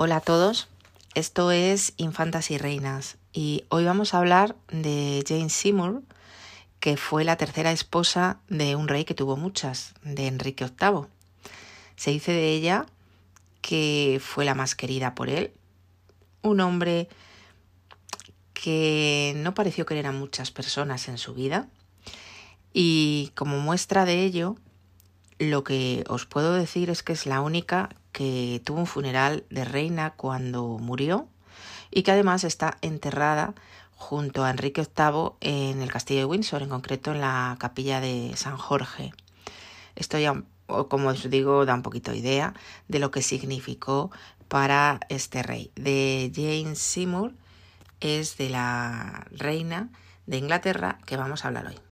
Hola a todos, esto es Infantas y Reinas y hoy vamos a hablar de Jane Seymour, que fue la tercera esposa de un rey que tuvo muchas, de Enrique VIII. Se dice de ella que fue la más querida por él, un hombre que no pareció querer a muchas personas en su vida y como muestra de ello, lo que os puedo decir es que es la única que tuvo un funeral de reina cuando murió y que además está enterrada junto a Enrique VIII en el castillo de Windsor, en concreto en la capilla de San Jorge. Esto ya, como os digo, da un poquito de idea de lo que significó para este rey. De Jane Seymour es de la reina de Inglaterra que vamos a hablar hoy.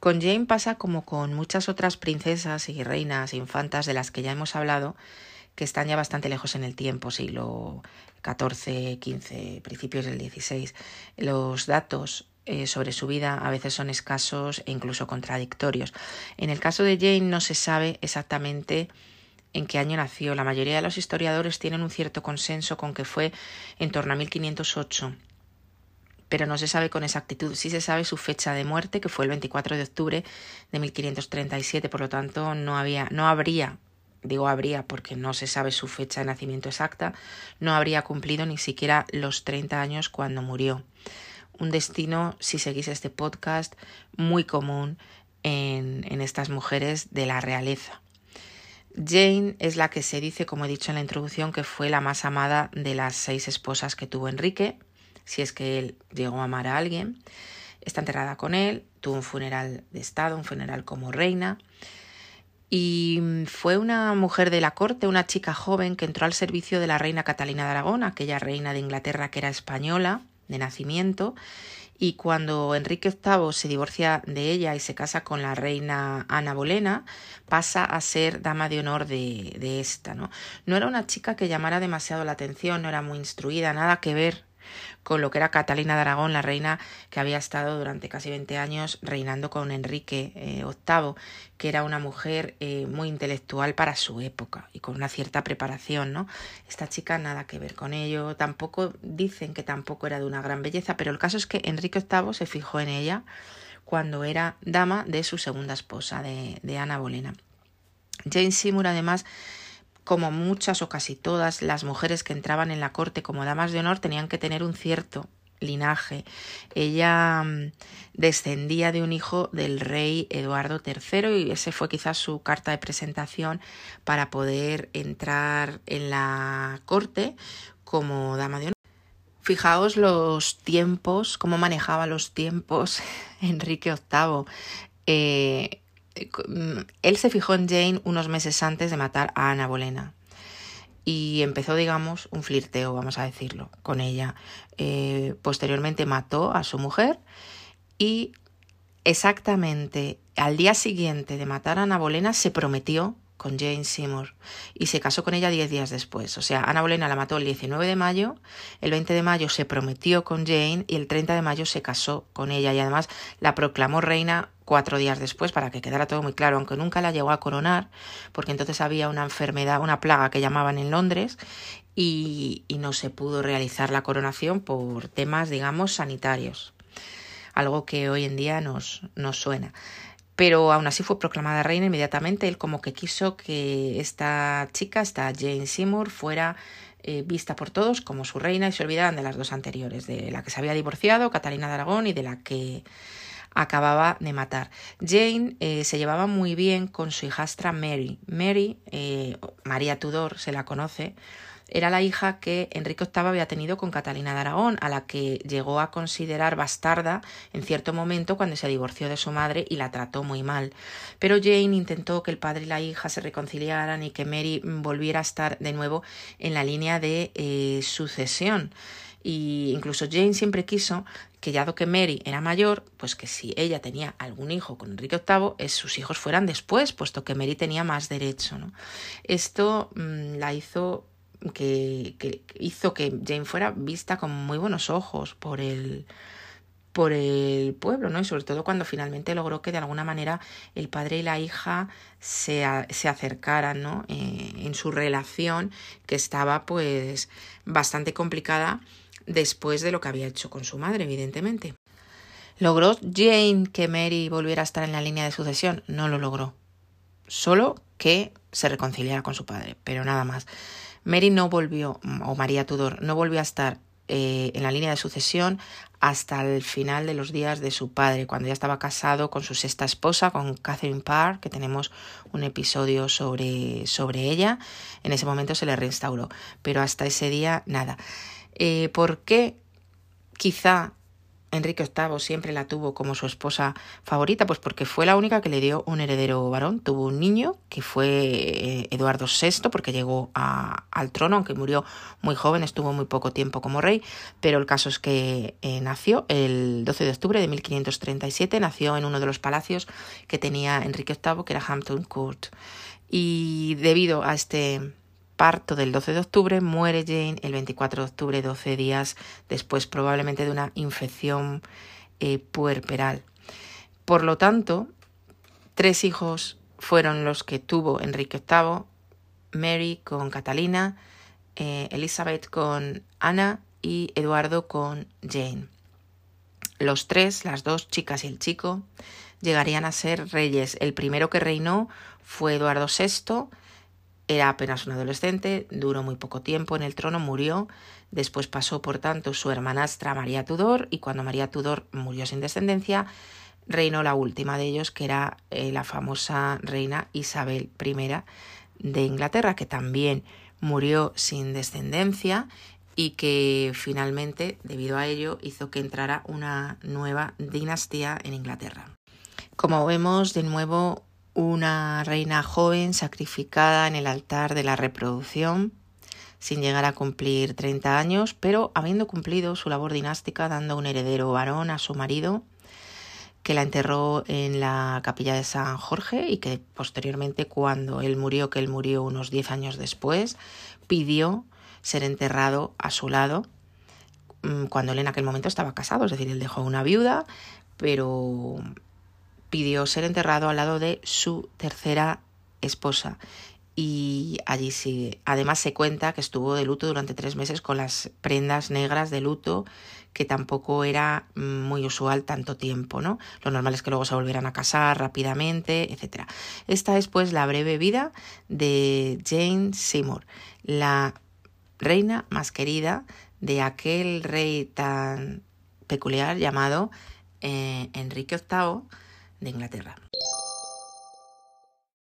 Con Jane pasa como con muchas otras princesas y reinas, infantas de las que ya hemos hablado, que están ya bastante lejos en el tiempo, siglo XIV, XV, principios del XVI. Los datos eh, sobre su vida a veces son escasos e incluso contradictorios. En el caso de Jane no se sabe exactamente en qué año nació. La mayoría de los historiadores tienen un cierto consenso con que fue en torno a 1508 pero no se sabe con exactitud. Sí se sabe su fecha de muerte, que fue el 24 de octubre de 1537, por lo tanto no había, no habría, digo habría porque no se sabe su fecha de nacimiento exacta, no habría cumplido ni siquiera los 30 años cuando murió. Un destino, si seguís este podcast, muy común en, en estas mujeres de la realeza. Jane es la que se dice, como he dicho en la introducción, que fue la más amada de las seis esposas que tuvo Enrique, si es que él llegó a amar a alguien. Está enterrada con él, tuvo un funeral de Estado, un funeral como reina. Y fue una mujer de la corte, una chica joven que entró al servicio de la reina Catalina de Aragón, aquella reina de Inglaterra que era española de nacimiento, y cuando Enrique VIII se divorcia de ella y se casa con la reina Ana Bolena, pasa a ser dama de honor de, de esta. ¿no? no era una chica que llamara demasiado la atención, no era muy instruida, nada que ver con lo que era Catalina de Aragón, la reina que había estado durante casi 20 años reinando con Enrique VIII, eh, que era una mujer eh, muy intelectual para su época y con una cierta preparación, ¿no? Esta chica nada que ver con ello, tampoco dicen que tampoco era de una gran belleza, pero el caso es que Enrique VIII se fijó en ella cuando era dama de su segunda esposa, de, de Ana Bolena. Jane Seymour además como muchas o casi todas las mujeres que entraban en la corte como damas de honor tenían que tener un cierto linaje. Ella mm, descendía de un hijo del rey Eduardo III y ese fue quizás su carta de presentación para poder entrar en la corte como dama de honor. Fijaos los tiempos, cómo manejaba los tiempos Enrique VIII. Él se fijó en Jane unos meses antes de matar a Ana Bolena y empezó, digamos, un flirteo, vamos a decirlo, con ella. Eh, posteriormente mató a su mujer y exactamente al día siguiente de matar a Ana Bolena se prometió con Jane Seymour y se casó con ella diez días después. O sea, Ana Bolena la mató el 19 de mayo, el 20 de mayo se prometió con Jane y el 30 de mayo se casó con ella y además la proclamó reina cuatro días después para que quedara todo muy claro, aunque nunca la llegó a coronar, porque entonces había una enfermedad, una plaga que llamaban en Londres y, y no se pudo realizar la coronación por temas, digamos, sanitarios. Algo que hoy en día nos, nos suena pero aún así fue proclamada reina inmediatamente. Él como que quiso que esta chica, esta Jane Seymour, fuera eh, vista por todos como su reina y se olvidaran de las dos anteriores, de la que se había divorciado, Catalina de Aragón, y de la que acababa de matar. Jane eh, se llevaba muy bien con su hijastra Mary. Mary, eh, María Tudor se la conoce, era la hija que Enrique VIII había tenido con Catalina de Aragón, a la que llegó a considerar bastarda en cierto momento cuando se divorció de su madre y la trató muy mal. Pero Jane intentó que el padre y la hija se reconciliaran y que Mary volviera a estar de nuevo en la línea de eh, sucesión y incluso Jane siempre quiso que ya que Mary era mayor, pues que si ella tenía algún hijo con Enrique VIII, sus hijos fueran después, puesto que Mary tenía más derecho. Esto mm, la hizo que, hizo que Jane fuera vista con muy buenos ojos por el, por el pueblo, ¿no? Y sobre todo cuando finalmente logró que de alguna manera el padre y la hija se, se acercaran, ¿no? Eh, en su relación que estaba pues bastante complicada después de lo que había hecho con su madre, evidentemente. ¿Logró Jane que Mary volviera a estar en la línea de sucesión? No lo logró. Solo que se reconciliara con su padre, pero nada más. Mary no volvió, o María Tudor, no volvió a estar eh, en la línea de sucesión hasta el final de los días de su padre, cuando ya estaba casado con su sexta esposa, con Catherine Parr, que tenemos un episodio sobre, sobre ella. En ese momento se le reinstauró, pero hasta ese día nada. Eh, ¿Por qué quizá Enrique VIII siempre la tuvo como su esposa favorita, pues porque fue la única que le dio un heredero varón. Tuvo un niño que fue eh, Eduardo VI, porque llegó al trono, aunque murió muy joven, estuvo muy poco tiempo como rey, pero el caso es que eh, nació el 12 de octubre de 1537, nació en uno de los palacios que tenía Enrique VIII, que era Hampton Court. Y debido a este parto del 12 de octubre, muere Jane el 24 de octubre, 12 días después probablemente de una infección eh, puerperal. Por lo tanto, tres hijos fueron los que tuvo Enrique VIII, Mary con Catalina, eh, Elizabeth con Ana y Eduardo con Jane. Los tres, las dos chicas y el chico, llegarían a ser reyes. El primero que reinó fue Eduardo VI, era apenas un adolescente, duró muy poco tiempo en el trono, murió. Después pasó, por tanto, su hermanastra María Tudor, y cuando María Tudor murió sin descendencia, reinó la última de ellos, que era eh, la famosa reina Isabel I de Inglaterra, que también murió sin descendencia y que finalmente, debido a ello, hizo que entrara una nueva dinastía en Inglaterra. Como vemos, de nuevo una reina joven sacrificada en el altar de la reproducción sin llegar a cumplir 30 años, pero habiendo cumplido su labor dinástica dando un heredero varón a su marido, que la enterró en la capilla de San Jorge y que posteriormente cuando él murió, que él murió unos 10 años después, pidió ser enterrado a su lado mm, cuando él en aquel momento estaba casado, es decir, él dejó una viuda, pero pidió ser enterrado al lado de su tercera esposa. Y allí sí, además se cuenta que estuvo de luto durante tres meses con las prendas negras de luto, que tampoco era muy usual tanto tiempo, ¿no? Lo normal es que luego se volvieran a casar rápidamente, etc. Esta es pues la breve vida de Jane Seymour, la reina más querida de aquel rey tan peculiar llamado eh, Enrique VIII de Inglaterra.